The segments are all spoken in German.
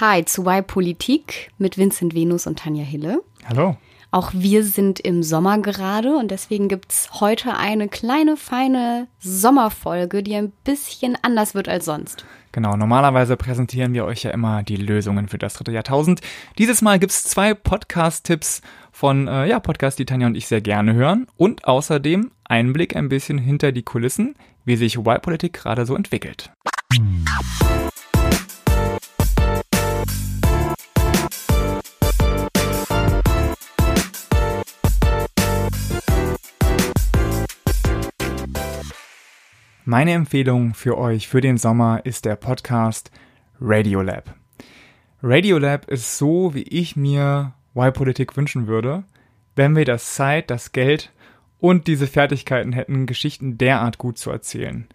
Hi zu Y Politik mit Vincent Venus und Tanja Hille. Hallo. Auch wir sind im Sommer gerade und deswegen gibt es heute eine kleine, feine Sommerfolge, die ein bisschen anders wird als sonst. Genau, normalerweise präsentieren wir euch ja immer die Lösungen für das dritte Jahrtausend. Dieses Mal gibt es zwei Podcast-Tipps von äh, ja, Podcasts, die Tanja und ich sehr gerne hören und außerdem Einblick ein bisschen hinter die Kulissen, wie sich Y-Politik gerade so entwickelt. Meine Empfehlung für euch für den Sommer ist der Podcast Radiolab. Radiolab ist so, wie ich mir Y-Politik wünschen würde, wenn wir das Zeit, das Geld und diese Fertigkeiten hätten, Geschichten derart gut zu erzählen.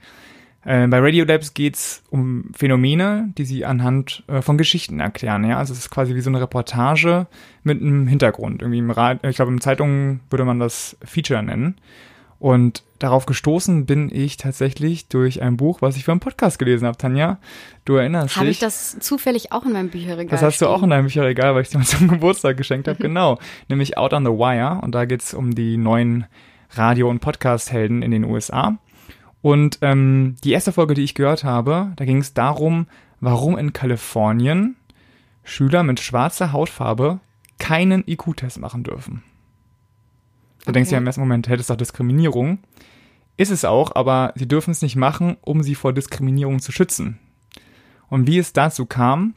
Äh, bei Radiolabs geht's um Phänomene, die sie anhand äh, von Geschichten erklären. Ja, also es ist quasi wie so eine Reportage mit einem Hintergrund. Irgendwie im Rad, ich glaube, in Zeitungen würde man das Feature nennen. Und darauf gestoßen bin ich tatsächlich durch ein Buch, was ich für einen Podcast gelesen habe, Tanja. Du erinnerst Habe dich? ich das zufällig auch in meinem Bücherregal? Das hast du auch in stehen? deinem Bücherregal, weil ich dir mal zum Geburtstag geschenkt habe. Genau. Nämlich Out on the Wire. Und da geht's um die neuen Radio- und Podcast-Helden in den USA. Und ähm, die erste Folge, die ich gehört habe, da ging es darum, warum in Kalifornien Schüler mit schwarzer Hautfarbe keinen IQ-Test machen dürfen. Du denkst Okay. ja im ersten Moment, hätte es doch Diskriminierung. Ist es auch, aber sie dürfen es nicht machen, um sie vor Diskriminierung zu schützen. Und wie es dazu kam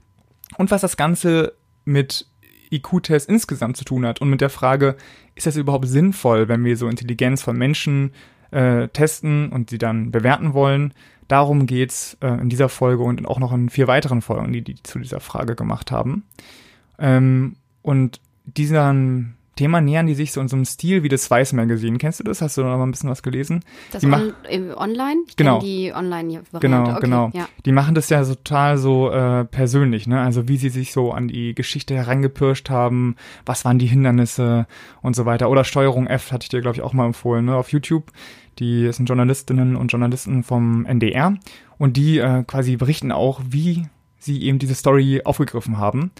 und was das Ganze mit IQ-Tests insgesamt zu tun hat und mit der Frage, ist das überhaupt sinnvoll, wenn wir so Intelligenz von Menschen äh, testen und sie dann bewerten wollen? Darum geht's äh, in dieser Folge und auch noch in vier weiteren Folgen, die die zu dieser Frage gemacht haben. Ähm, und diesem Thema nähern die sich so in so einem Stil wie das Weiß Magazine. Kennst du das? Hast du noch mal ein bisschen was gelesen? Das die on, äh, online? Ich Genau. die Online-Variante. Genau, okay, genau. Ja. Die machen das ja so total so äh, persönlich, ne? Also wie sie sich so an die Geschichte herangepirscht haben, was waren die Hindernisse und so weiter. Oder Steuerung F hatte ich dir, glaube ich, auch mal empfohlen, ne? Auf YouTube. Die sind Journalistinnen und Journalisten vom NDR und die äh, quasi berichten auch, wie sie eben diese Story aufgegriffen haben.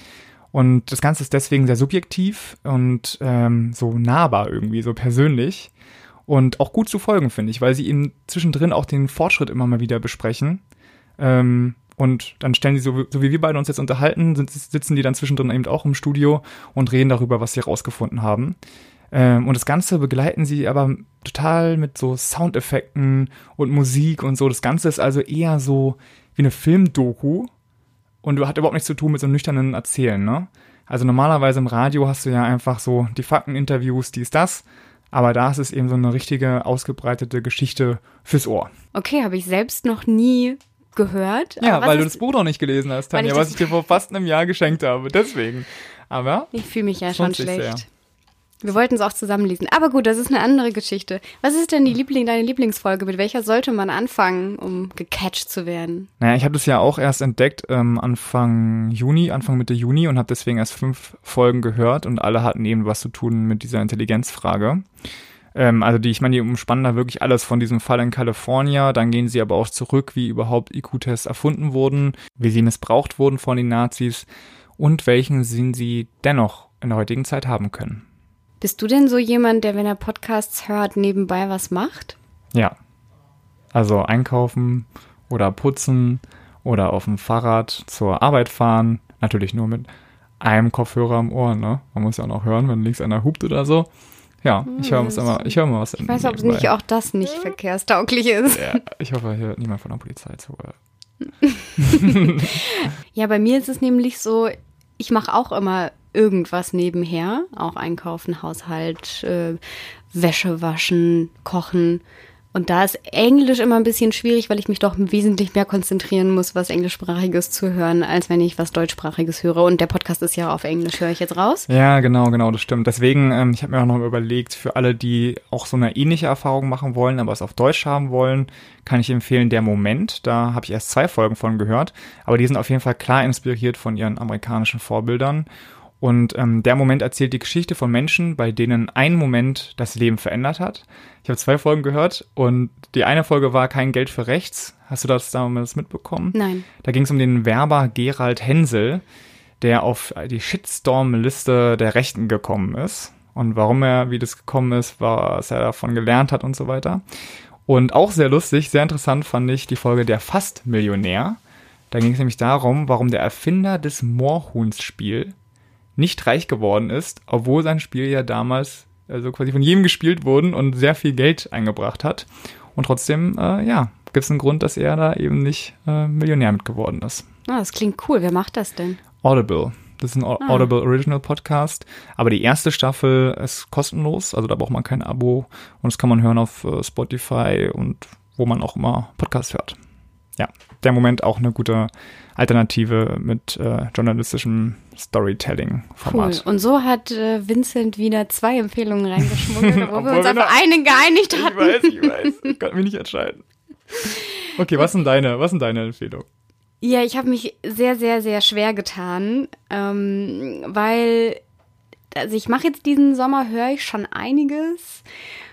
Und das Ganze ist deswegen sehr subjektiv und ähm, so nahbar irgendwie, so persönlich. Und auch gut zu folgen, finde ich, weil sie eben zwischendrin auch den Fortschritt immer mal wieder besprechen. Ähm, und dann stellen sie, so, so wie wir beide uns jetzt unterhalten, sitzen die dann zwischendrin eben auch im Studio und reden darüber, was sie rausgefunden haben. Ähm, und das Ganze begleiten sie aber total mit so Soundeffekten und Musik und so. Das Ganze ist also eher so wie eine Filmdoku und hat überhaupt nichts zu tun mit so einem nüchternen Erzählen, ne? Also normalerweise im Radio hast du ja einfach so die Fakteninterviews, dies, das. Aber da ist es eben so eine richtige, ausgebreitete Geschichte fürs Ohr. Okay, habe ich selbst noch nie gehört. Ja, weil du das Buch noch nicht gelesen hast, Tanja, ich was ich dir vor fast einem Jahr geschenkt habe. Deswegen. Aber Ich fühle mich ja schon schlecht. sehr. Wir wollten es auch zusammenlesen. Aber gut, das ist eine andere Geschichte. Was ist denn die Liebling, deine Lieblingsfolge? Mit welcher sollte man anfangen, um gecatcht zu werden? Naja, ich habe das ja auch erst entdeckt ähm, Anfang Juni, Anfang Mitte Juni und habe deswegen erst fünf Folgen gehört und alle hatten eben was zu tun mit dieser Intelligenzfrage. Ähm, also die, ich meine, die umspannen da wirklich alles von diesem Fall in Kalifornien, dann gehen sie aber auch zurück, wie überhaupt IQ-Tests erfunden wurden, wie sie missbraucht wurden von den Nazis und welchen Sinn sie dennoch in der heutigen Zeit haben können. Bist du denn so jemand, der, wenn er Podcasts hört, nebenbei was macht? Ja. Also einkaufen oder putzen oder auf dem Fahrrad zur Arbeit fahren. Natürlich nur mit einem Kopfhörer im Ohr, ne? Man muss ja auch noch hören, wenn links einer hupt oder so. Ja, ich höre immer, ich höre immer was. Ich weiß, ob nicht auch das nicht verkehrstauglich ist. Ja, ich hoffe, hier hört niemand von der Polizei zu. Ja, bei mir ist es nämlich so, ich mache auch immer irgendwas nebenher. Auch einkaufen, Haushalt, äh, Wäsche waschen, kochen. Und da ist Englisch immer ein bisschen schwierig, weil ich mich doch wesentlich mehr konzentrieren muss, was Englischsprachiges zu hören, als wenn ich was Deutschsprachiges höre. Und der Podcast ist ja auf Englisch, höre ich jetzt raus. Ja, genau, genau, das stimmt. Deswegen, ähm, ich habe mir auch noch überlegt, für alle, die auch so eine ähnliche Erfahrung machen wollen, aber es auf Deutsch haben wollen, kann ich empfehlen, Der Moment. Da habe ich erst zwei Folgen von gehört, aber die sind auf jeden Fall klar inspiriert von ihren amerikanischen Vorbildern. Und ähm, der Moment erzählt die Geschichte von Menschen, bei denen ein Moment das Leben verändert hat. Ich habe zwei Folgen gehört und die eine Folge war Kein Geld für Rechts. Hast du das damals mitbekommen? Nein. Da ging es um den Werber Gerald Hensel. der auf die Shitstorm-Liste der Rechten gekommen ist. Und warum er, wie das gekommen ist, was er davon gelernt hat und so weiter. Und auch sehr lustig, sehr interessant fand ich die Folge Der Fast-Millionär. Da ging es nämlich darum, warum der Erfinder des Moorhuhns-Spiel nicht reich geworden ist, obwohl sein Spiel ja damals also quasi von jedem gespielt wurden und sehr viel Geld eingebracht hat. Und trotzdem, äh, ja, gibt es einen Grund, dass er da eben nicht äh, Millionär mit geworden ist. Ah, das klingt cool. Wer macht das denn? Audible. Das ist ein ah. Audible Original Podcast. Aber die erste Staffel ist kostenlos, also da braucht man kein Abo. Und das kann man hören auf äh, Spotify und wo man auch immer Podcast hört. Ja, der Moment auch eine gute Alternative mit äh, journalistischem Storytelling-Format. Cool. Und so hat äh, Vincent wieder zwei Empfehlungen reingeschmuggelt, wo wir uns auf eine geeinigt hatten. Ich weiß, ich weiß. Ich kann mich nicht entscheiden. Okay, was sind deine, was sind deine Empfehlungen? Ja, ich habe mich sehr, sehr, sehr schwer getan, ähm, weil also ich mache jetzt diesen Sommer, höre ich schon einiges.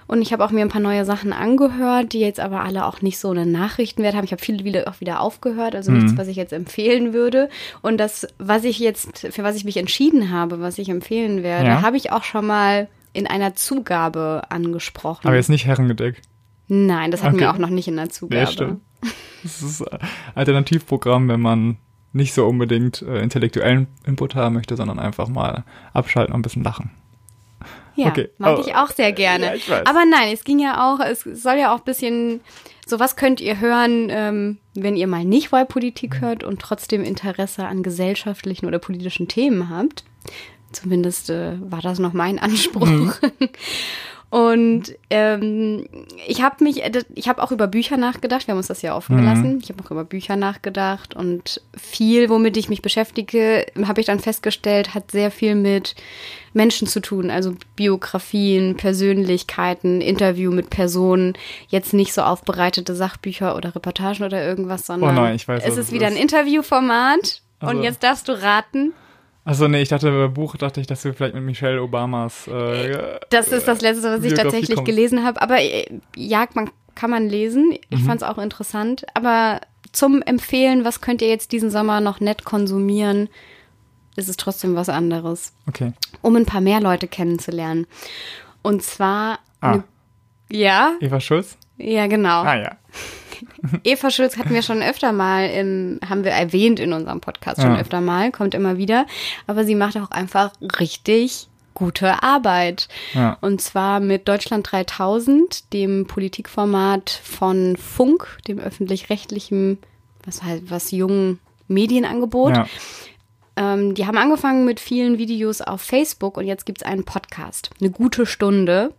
Und ich habe auch mir ein paar neue Sachen angehört, die jetzt aber alle auch nicht so einen Nachrichtenwert haben. Ich habe viele wieder auch wieder aufgehört, also mhm. nichts, was ich jetzt empfehlen würde. Und das, was ich jetzt, für was ich mich entschieden habe, was ich empfehlen werde, ja. habe ich auch schon mal in einer Zugabe angesprochen. Aber jetzt nicht Herrengedeck. Nein, das hatten okay. wir auch noch nicht in der Zugabe. Ja, stimmt. Das ist ein Alternativprogramm, wenn man nicht so unbedingt äh, intellektuellen Input haben möchte, sondern einfach mal abschalten und ein bisschen lachen. Ja, okay. mag ich auch sehr gerne. Ja. Aber nein, es ging ja auch, es soll ja auch ein bisschen, so was könnt ihr hören, ähm, wenn ihr mal nicht Wahlpolitik hört und trotzdem Interesse an gesellschaftlichen oder politischen Themen habt. Zumindest äh, war das noch mein Anspruch. Mhm. Und ähm, ich habe mich, äh, ich habe auch über Bücher nachgedacht. Wir haben uns das ja offen gelassen. Mhm. Ich habe auch über Bücher nachgedacht und viel, womit ich mich beschäftige, habe ich dann festgestellt, hat sehr viel mit Menschen zu tun. Also Biografien, Persönlichkeiten, Interview mit Personen. Jetzt nicht so aufbereitete Sachbücher oder Reportagen oder irgendwas, sondern oh nein, ich weiß, es ist wieder ein Interviewformat. Also. Und jetzt darfst du raten. Also nee, ich dachte, bei Buch dachte ich, dass du vielleicht mit Michelle Obamas. Äh, das ist das letzte, was ich tatsächlich kommst. gelesen habe. Aber äh, ja, man kann man lesen. Ich mhm. fand es auch interessant. Aber zum Empfehlen, was könnt ihr jetzt diesen Sommer noch nett konsumieren, ist es trotzdem was anderes. Okay. Um ein paar mehr Leute kennenzulernen. Und zwar. Ah. Ne, ja. Eva Schulz? Ja, genau. Ah ja. Eva Schulz hatten wir schon öfter mal, im, haben wir erwähnt in unserem Podcast schon ja. öfter mal, kommt immer wieder. Aber sie macht auch einfach richtig gute Arbeit. Ja. Und zwar mit Deutschland 3000, dem Politikformat von Funk, dem öffentlich-rechtlichen, was halt, was jungen Medienangebot. Ja. Ähm, die haben angefangen mit vielen Videos auf Facebook und jetzt gibt es einen Podcast, eine gute Stunde.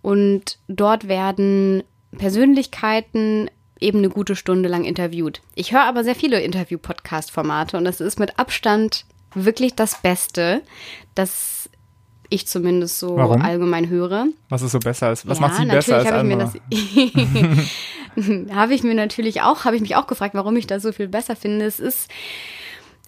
Und dort werden Persönlichkeiten eben eine gute Stunde lang interviewt. Ich höre aber sehr viele Interview-Podcast-Formate und das ist mit Abstand wirklich das Beste, das ich zumindest so Warum? allgemein höre. Was ist so besser als, was ja, macht sie besser als andere? habe ich mir natürlich auch, habe ich mich auch gefragt, warum ich das so viel besser finde. Es ist,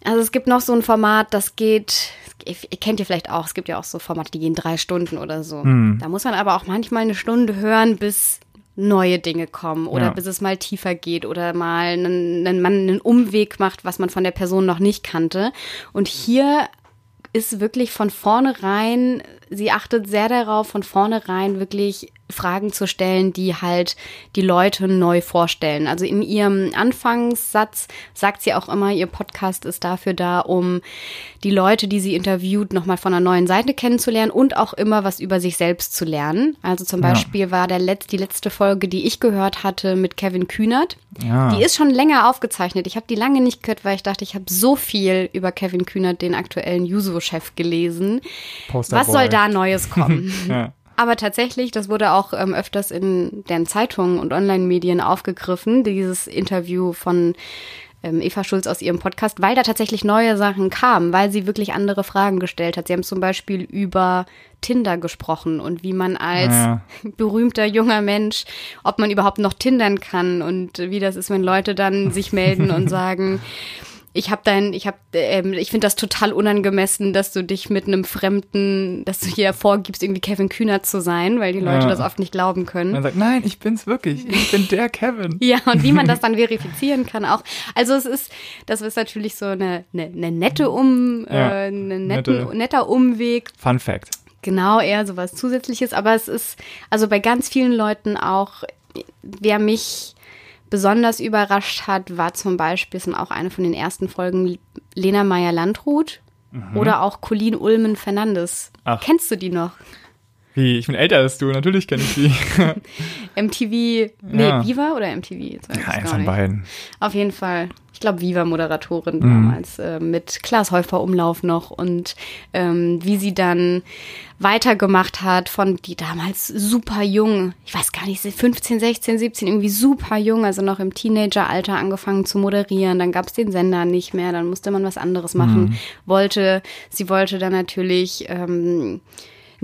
also es gibt noch so ein Format, das geht, ihr kennt ihr vielleicht auch, es gibt ja auch so Formate, die gehen drei Stunden oder so. Hm. Da muss man aber auch manchmal eine Stunde hören, bis neue Dinge kommen oder ja. bis es mal tiefer geht oder mal einen, einen, man einen Umweg macht, was man von der Person noch nicht kannte. Und hier ist wirklich von vornherein, sie achtet sehr darauf, von vornherein wirklich Fragen zu stellen, die halt die Leute neu vorstellen. Also in ihrem Anfangssatz sagt sie auch immer, ihr Podcast ist dafür da, um die Leute, die sie interviewt, nochmal von einer neuen Seite kennenzulernen und auch immer was über sich selbst zu lernen. Also zum Beispiel ja. war der Letz-, die letzte Folge, die ich gehört hatte mit Kevin Kühnert. Ja. Die ist schon länger aufgezeichnet. Ich habe die lange nicht gehört, weil ich dachte, ich habe so viel über Kevin Kühnert, den aktuellen Juso-Chef, gelesen. Posterboy. Was soll da Neues kommen? ja. Aber tatsächlich, das wurde auch ähm, öfters in den Zeitungen und Online-Medien aufgegriffen, dieses Interview von ähm, Eva Schulz aus ihrem Podcast, weil da tatsächlich neue Sachen kamen, weil sie wirklich andere Fragen gestellt hat. Sie haben zum Beispiel über Tinder gesprochen und wie man als ja. berühmter junger Mensch, ob man überhaupt noch tindern kann und wie das ist, wenn Leute dann sich melden und sagen, ich habe dein, ich habe, ähm, ich finde das total unangemessen, dass du dich mit einem Fremden, dass du hier vorgibst, irgendwie Kevin Kühner zu sein, weil die Leute Ja. das oft nicht glauben können. Man sagt, nein, ich bin's wirklich. Ich bin der Kevin. Ja, und wie man das dann verifizieren kann auch. Also es ist, das ist natürlich so eine, eine, eine nette Um, Ja, äh, ein netten, nette- netter Umweg. Fun Fact. Genau, eher sowas Zusätzliches. Aber es ist, also bei ganz vielen Leuten auch, wer mich besonders überrascht hat, war zum Beispiel, ist auch eine von den ersten Folgen, Lena Meyer-Landrut oder auch Colleen Ulmen-Fernandes. Mhm. Kennst du die noch? Wie, ich bin älter als du, natürlich kenne ich die. MTV, nee, Ja. Viva oder MTV? Ja, eins von beiden. Auf jeden Fall. Ich glaube, Viva-Moderatorin Mhm. damals äh, mit Klaas Häufer Umlauf noch und ähm, wie sie dann weitergemacht hat von die damals super jung, ich weiß gar nicht, 15, 16, 17, irgendwie super jung, also noch im Teenageralter angefangen zu moderieren. Dann gab es den Sender nicht mehr, dann musste man was anderes machen. Wollte, sie wollte dann natürlich ähm,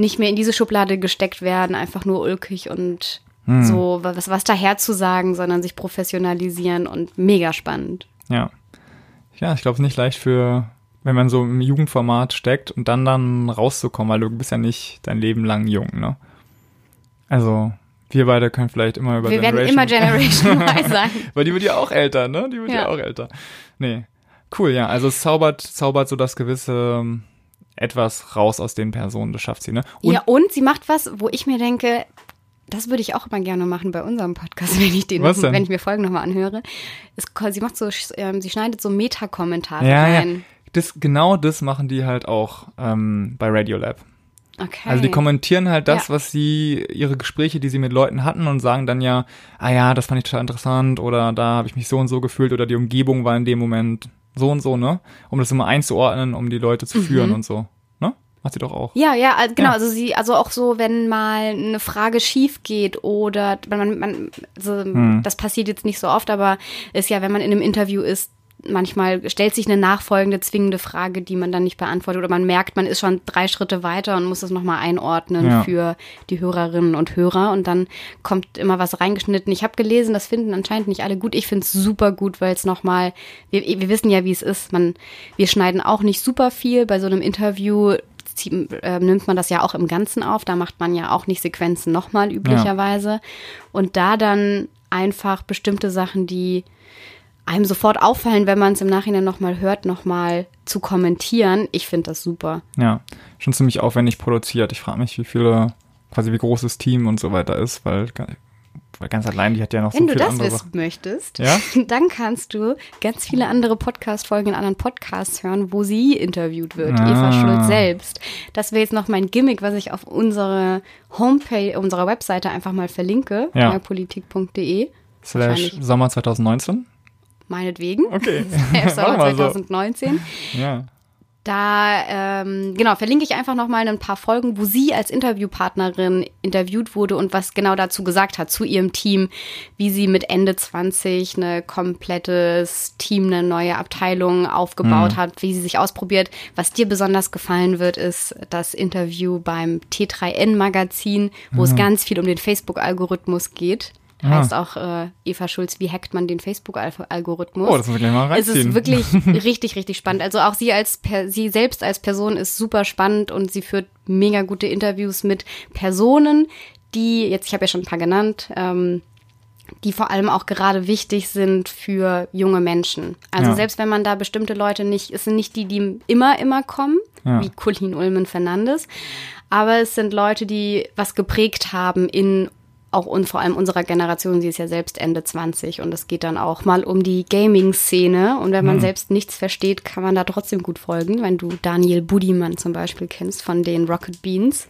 nicht mehr in diese Schublade gesteckt werden, einfach nur ulkig und so was, was daher zu sagen, sondern sich professionalisieren und mega spannend. Ja. Ja, ich glaube, es ist nicht leicht für, wenn man so im Jugendformat steckt und dann dann rauszukommen, weil du bist ja nicht dein Leben lang jung, ne? Also, wir beide können vielleicht immer über Wir werden Generation immer Generation Y sein. Weil die wird ja auch älter, ne? Die wird ja, Ja. auch älter. Nee. Cool, ja. Also es zaubert, zaubert so das gewisse ähm, etwas raus aus den Personen, das schafft sie, ne? Und ja, und sie macht was, wo ich mir denke, das würde ich auch immer gerne machen bei unserem Podcast, wenn ich den, denn? wenn ich mir Folgen nochmal anhöre. Es, sie macht so, ähm, sie schneidet so Metakommentare ja, ja. rein. Das, genau das machen die halt auch ähm, bei Radiolab. Okay. Also die kommentieren halt das, Ja. was sie, ihre Gespräche, die sie mit Leuten hatten und sagen dann ja, ah ja, das fand ich total interessant oder da habe ich mich so und so gefühlt oder die Umgebung war in dem Moment so und so, ne? Um das immer einzuordnen, um die Leute zu führen und so. Ne? Macht sie doch auch. Mhm. Ja, ja, also genau, Ja. also sie, also auch so, wenn mal eine Frage schief geht oder wenn man, man also Hm. das passiert jetzt nicht so oft, aber ist ja, wenn man in einem Interview ist, manchmal stellt sich eine nachfolgende zwingende Frage, die man dann nicht beantwortet oder man merkt, man ist schon drei Schritte weiter und muss es nochmal einordnen Ja. für die Hörerinnen und Hörer und dann kommt immer was reingeschnitten. Ich habe gelesen, das finden anscheinend nicht alle gut. Ich finde es super gut, weil es nochmal, wir, wir wissen ja, wie es ist. Man, wir schneiden auch nicht super viel bei so einem Interview zieht, äh, nimmt man das ja auch im Ganzen auf. Da macht man ja auch nicht Sequenzen nochmal üblicherweise. Und da dann einfach bestimmte Sachen, die einem sofort auffallen, wenn man es im Nachhinein nochmal hört, nochmal zu kommentieren. Ich finde das super. Ja, schon ziemlich aufwendig produziert. Ich frage mich, wie viele, quasi wie groß das Team und so weiter ist, weil, weil ganz allein, die hat ja noch Wenn so du viele das andere wissen Sachen. möchtest, Ja? dann kannst du ganz viele andere Podcast-Folgen in anderen Podcasts hören, wo sie interviewt wird, Ah. Eva Schulz selbst. Das wäre jetzt noch mein Gimmick, was ich auf unsere Homepage, unserer Webseite einfach mal verlinke, Ja. neupolitik.de. Slash. Sommer 2019. Meinetwegen. Okay. Mach mal so. 2019. Ja. Da, ähm, genau, verlinke ich einfach nochmal ein paar Folgen, wo sie als Interviewpartnerin interviewt wurde und was genau dazu gesagt hat, zu ihrem Team, wie sie mit Ende 20 ein komplettes Team, eine neue Abteilung aufgebaut hat, wie sie sich ausprobiert. Was dir besonders gefallen wird, ist das Interview beim T3N-Magazin, wo es ganz viel um den Facebook-Algorithmus geht. Heißt auch äh, Eva Schulz, wie hackt man den Facebook-Algorithmus? Oh, das muss ich gleich mal Es reinziehen. ist wirklich richtig, richtig spannend. Also auch sie als sie selbst als Person ist super spannend und sie führt mega gute Interviews mit Personen, die, jetzt, ich habe ja schon ein paar genannt, ähm, die vor allem auch gerade wichtig sind für junge Menschen. Also Ja. selbst wenn man da bestimmte Leute nicht, es sind nicht die, die immer, immer kommen, Ja. wie Colin Ulmen Fernandes, aber es sind Leute, die was geprägt haben in auch und vor allem unserer Generation, sie ist ja selbst Ende 20 und es geht dann auch mal um die Gaming-Szene und wenn man selbst nichts versteht, kann man da trotzdem gut folgen, wenn du Daniel Budiman zum Beispiel kennst von den Rocket Beans.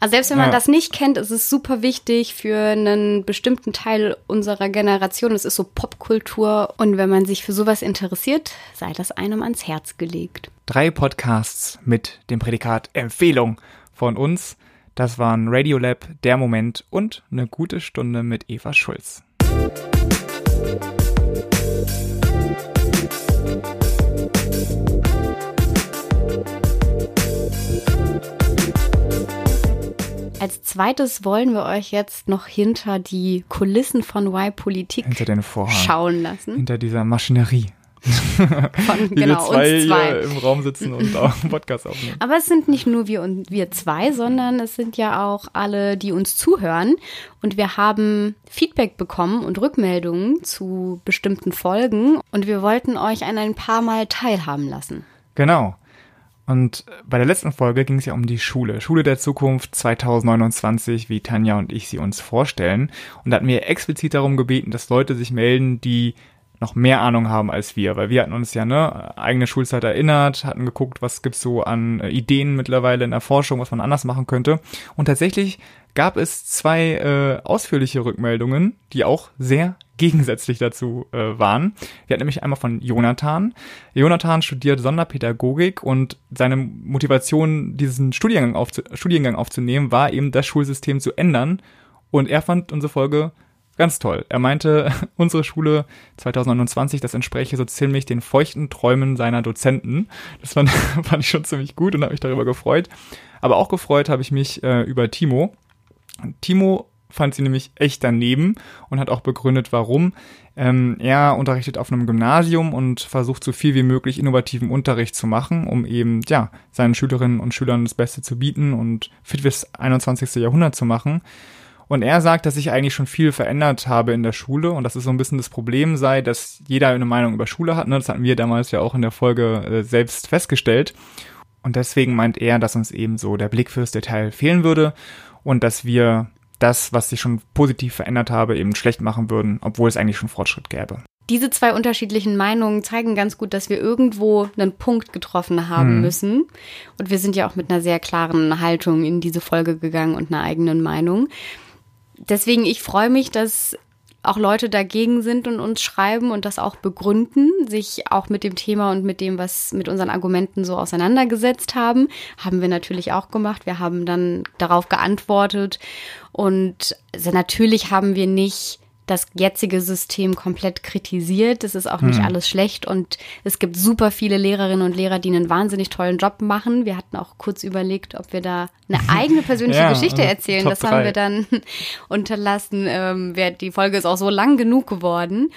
Also selbst wenn man Ja. das nicht kennt, ist es super wichtig für einen bestimmten Teil unserer Generation. Es ist so Popkultur und wenn man sich für sowas interessiert, sei das einem ans Herz gelegt. Drei Podcasts mit dem Prädikat Empfehlung von uns. Das waren Radiolab, Der Moment und eine gute Stunde mit Eva Schulz. Als zweites wollen wir euch jetzt noch hinter die Kulissen von Y Politik schauen lassen. Hinter dieser Maschinerie. Von Wie genau wir zwei, uns zwei. im Raum sitzen und auch einen Podcast aufnehmen. Aber es sind nicht nur wir und wir zwei, sondern es sind ja auch alle, die uns zuhören. Und wir haben Feedback bekommen und Rückmeldungen zu bestimmten Folgen. Und wir wollten euch an ein paar Mal teilhaben lassen. Genau. Und bei der letzten Folge ging es ja um die Schule. Schule der Zukunft 2029, wie Tanja und ich sie uns vorstellen. Und da hatten wir explizit darum gebeten, dass Leute sich melden, die noch mehr Ahnung haben als wir, weil wir hatten uns ja ne eigene Schulzeit erinnert, hatten geguckt, was gibt's so an äh, Ideen mittlerweile in der Forschung, was man anders machen könnte. Und tatsächlich gab es zwei äh, ausführliche Rückmeldungen, die auch sehr gegensätzlich dazu äh, waren. Wir hatten nämlich einmal von Jonathan. Jonathan studiert Sonderpädagogik und seine Motivation, diesen Studiengang, aufzu Studiengang aufzunehmen, war eben das Schulsystem zu ändern. Und er fand unsere Folge ganz toll. Er meinte, unsere Schule 2029, das entspräche so ziemlich den feuchten Träumen seiner Dozenten. Das fand, fand ich schon ziemlich gut und habe mich darüber gefreut. Aber auch gefreut habe ich mich äh, über Timo. Timo fand sie nämlich echt daneben und hat auch begründet, warum. Ähm, er unterrichtet auf einem Gymnasium und versucht so viel wie möglich innovativen Unterricht zu machen, um eben, ja, seinen Schülerinnen und Schülern das Beste zu bieten und fit fürs 21. Jahrhundert zu machen. Und er sagt, dass sich eigentlich schon viel verändert habe in der Schule und dass es so ein bisschen das Problem sei, dass jeder eine Meinung über Schule hat. Ne? Das hatten wir damals ja auch in der Folge äh, selbst festgestellt. Und deswegen meint er, dass uns eben so der Blick fürs Detail fehlen würde und dass wir das, was sich schon positiv verändert habe, eben schlecht machen würden, obwohl es eigentlich schon Fortschritt gäbe. Diese zwei unterschiedlichen Meinungen zeigen ganz gut, dass wir irgendwo einen Punkt getroffen haben Hm. müssen. Und wir sind ja auch mit einer sehr klaren Haltung in diese Folge gegangen und einer eigenen Meinung. Deswegen, ich freue mich, dass auch Leute dagegen sind und uns schreiben und das auch begründen, sich auch mit dem Thema und mit dem, was mit unseren Argumenten so auseinandergesetzt haben. Haben wir natürlich auch gemacht. Wir haben dann darauf geantwortet und natürlich haben wir nicht das jetzige System komplett kritisiert. Es ist auch nicht alles schlecht und es gibt super viele Lehrerinnen und Lehrer, die einen wahnsinnig tollen Job machen. Wir hatten auch kurz überlegt, ob wir da eine eigene persönliche Ja, Geschichte also erzählen. Das haben drei. wir dann unterlassen. Ähm, die Folge ist auch so lang genug geworden.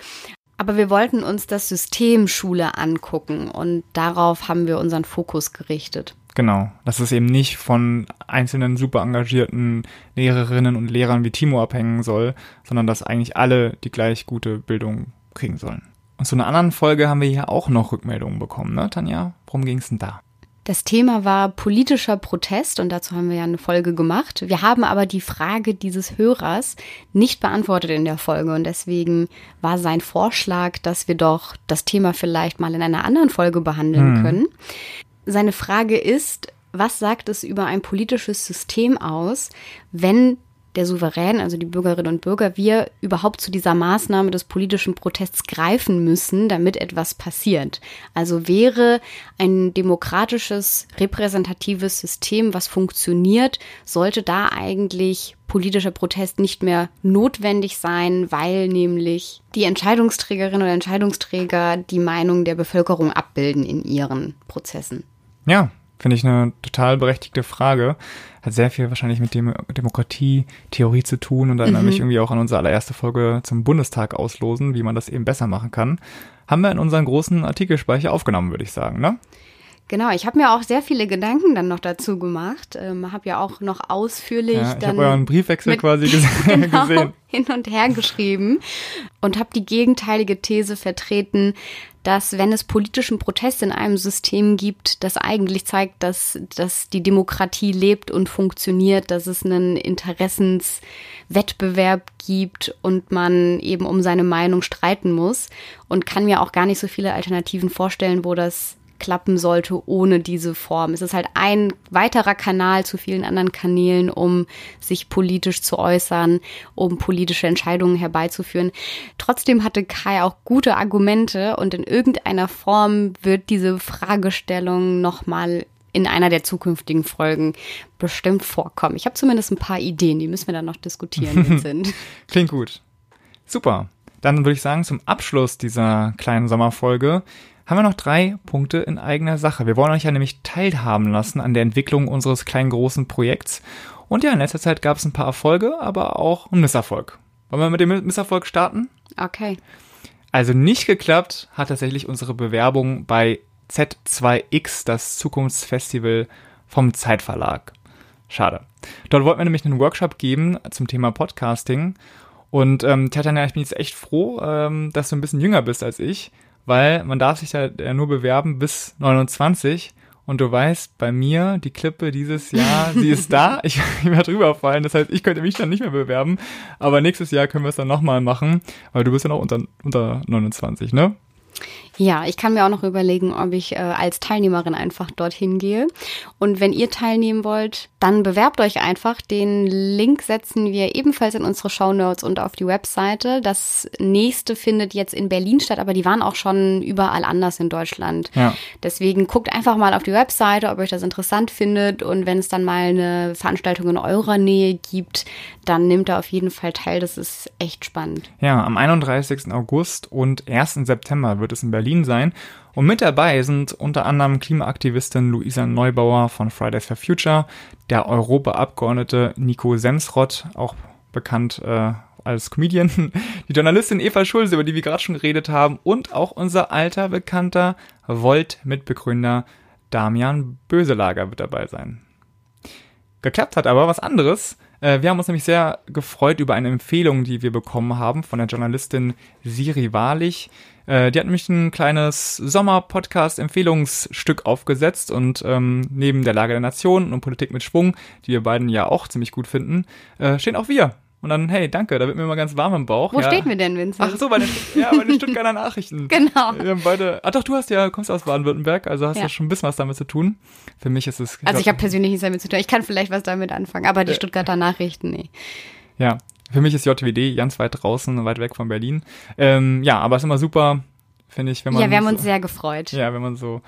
Aber wir wollten uns das System Schule angucken und darauf haben wir unseren Fokus gerichtet. Genau, dass es eben nicht von einzelnen super engagierten Lehrerinnen und Lehrern wie Timo abhängen soll, sondern dass eigentlich alle die gleich gute Bildung kriegen sollen. Und zu einer anderen Folge haben wir hier auch noch Rückmeldungen bekommen, ne, Tanja? Worum ging's denn da? Das Thema war politischer Protest und dazu haben wir ja eine Folge gemacht. Wir haben aber die Frage dieses Hörers nicht beantwortet in der Folge und deswegen war sein Vorschlag, dass wir doch das Thema vielleicht mal in einer anderen Folge behandeln können. Seine Frage ist, was sagt es über ein politisches System aus, wenn der Souverän, also die Bürgerinnen und Bürger, wir überhaupt zu dieser Maßnahme des politischen Protests greifen müssen, damit etwas passiert. Also wäre ein demokratisches, repräsentatives System, was funktioniert, sollte da eigentlich politischer Protest nicht mehr notwendig sein, weil nämlich die Entscheidungsträgerinnen oder Entscheidungsträger die Meinung der Bevölkerung abbilden in ihren Prozessen. Ja, finde ich eine total berechtigte Frage. Hat sehr viel wahrscheinlich mit dem Demokratie-Theorie zu tun und erinnert mich irgendwie auch an unsere allererste Folge zum Bundestag auslosen, wie man das eben besser machen kann. Haben wir in unseren großen Artikelspeicher aufgenommen, würde ich sagen, ne? Genau, ich habe mir auch sehr viele Gedanken dann noch dazu gemacht. Ähm, habe ja auch noch ausführlich Ja, ich dann habe euren Briefwechsel mit- quasi gese genau, gesehen. hin und her geschrieben und habe die gegenteilige These vertreten, dass wenn es politischen Protest in einem System gibt, das eigentlich zeigt, dass, dass die lebt und funktioniert, dass es einen Interessenswettbewerb gibt und man eben um seine Meinung streiten muss. Und kann mir auch gar nicht so viele Alternativen vorstellen, wo das klappen sollte ohne diese Form. Es ist halt ein weiterer Kanal zu vielen anderen Kanälen, um sich politisch zu äußern, um politische Entscheidungen herbeizuführen. Trotzdem hatte Kai auch gute Argumente und in irgendeiner Form wird diese Fragestellung nochmal in einer der zukünftigen Folgen bestimmt vorkommen. Ich habe zumindest ein paar Ideen, die müssen wir dann noch diskutieren, Vincent. Klingt gut. Super. Dann würde ich sagen, zum Abschluss dieser kleinen Sommerfolge haben wir noch drei Punkte in eigener Sache. Wir wollen euch ja nämlich teilhaben lassen an der Entwicklung unseres kleinen großen Projekts. Und ja, in letzter Zeit gab es ein paar Erfolge, aber auch einen Misserfolg. Wollen wir mit dem Misserfolg starten? Okay. Also nicht geklappt hat tatsächlich unsere Bewerbung bei Z2X, das Zukunftsfestival vom Zeitverlag. Schade. Dort wollten wir nämlich einen Workshop geben zum Thema Podcasting. Und ähm, Tatjana, ich bin jetzt echt froh, ähm, dass du ein bisschen jünger bist als ich, weil man darf sich ja nur bewerben bis 29. Und du weißt, bei mir, die Klippe dieses Jahr, sie ist da. Ich, ich werde drüber fallen. Das heißt, ich könnte mich dann nicht mehr bewerben. Aber nächstes Jahr können wir es dann nochmal machen, weil du bist ja noch unter, unter 29, ne? Ja, ich kann mir auch noch überlegen, ob ich äh, als Teilnehmerin einfach dorthin gehe. Und wenn ihr teilnehmen wollt, dann bewerbt euch einfach. Den Link setzen wir ebenfalls in unsere Show Notes und auf die Webseite. Das nächste findet jetzt in Berlin statt, aber die waren auch schon überall anders in Deutschland. Ja. Deswegen guckt einfach mal auf die Webseite, ob euch das interessant findet. Und wenn es dann mal eine Veranstaltung in eurer Nähe gibt, dann nehmt da auf jeden Fall teil. Das ist echt spannend. Ja, am 31. August und 1. September wird es in Berlin sein. Und mit dabei sind unter anderem Klimaaktivistin Luisa Neubauer von Fridays for Future, der Europaabgeordnete Nico Sensrott, auch bekannt äh, als Comedian, die Journalistin Eva Schulze, über die wir gerade schon geredet haben, und auch unser alter bekannter Volt-Mitbegründer Damian Böselager wird dabei sein. Geklappt hat aber was anderes. Äh, wir haben uns nämlich sehr gefreut über eine Empfehlung, die wir bekommen haben von der Journalistin Siri Wahrlich. Äh, die hat nämlich ein kleines Sommer-Podcast-Empfehlungsstück aufgesetzt und ähm, neben der Lage der Nation und Politik mit Schwung, die wir beiden ja auch ziemlich gut finden, äh, stehen auch wir. Und dann, hey, danke, da wird mir mal ganz warm im Bauch. Wo ja. stehen wir denn, Vincent? Ach so, bei den, ja, bei den Stuttgarter Nachrichten. genau. Wir haben beide, ach doch, du hast ja, kommst aus Baden-Württemberg, also hast ja. ja schon ein bisschen was damit zu tun. Für mich ist es. Ich also ich habe persönlich nichts damit zu tun. Ich kann vielleicht was damit anfangen, aber die äh, Stuttgarter Nachrichten, nee. Ja, für mich ist JWD ganz weit draußen, weit weg von Berlin. Ähm, ja, aber es ist immer super, finde ich, wenn man. Ja, wir haben so, uns sehr gefreut. Ja, wenn man so.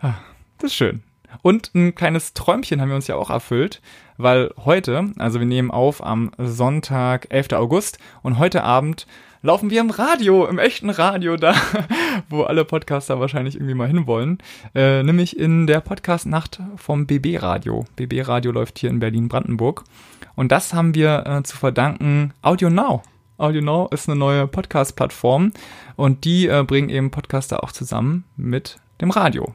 Ah, das ist schön. Und ein kleines Träumchen haben wir uns ja auch erfüllt, weil heute, also wir nehmen auf am Sonntag, 11. August und heute Abend laufen wir im Radio, im echten Radio da, wo alle Podcaster wahrscheinlich irgendwie mal hinwollen, äh, nämlich in der Podcast-Nacht vom BB Radio. BB Radio läuft hier in Berlin-Brandenburg und das haben wir äh, zu verdanken Audio Now. Audio Now ist eine neue Podcast-Plattform und die äh, bringen eben Podcaster auch zusammen mit dem Radio.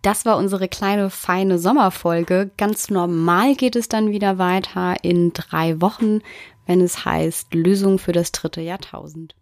Das war unsere kleine feine Sommerfolge. Ganz normal geht es dann wieder weiter in drei Wochen, wenn es heißt Lösung für das dritte Jahrtausend.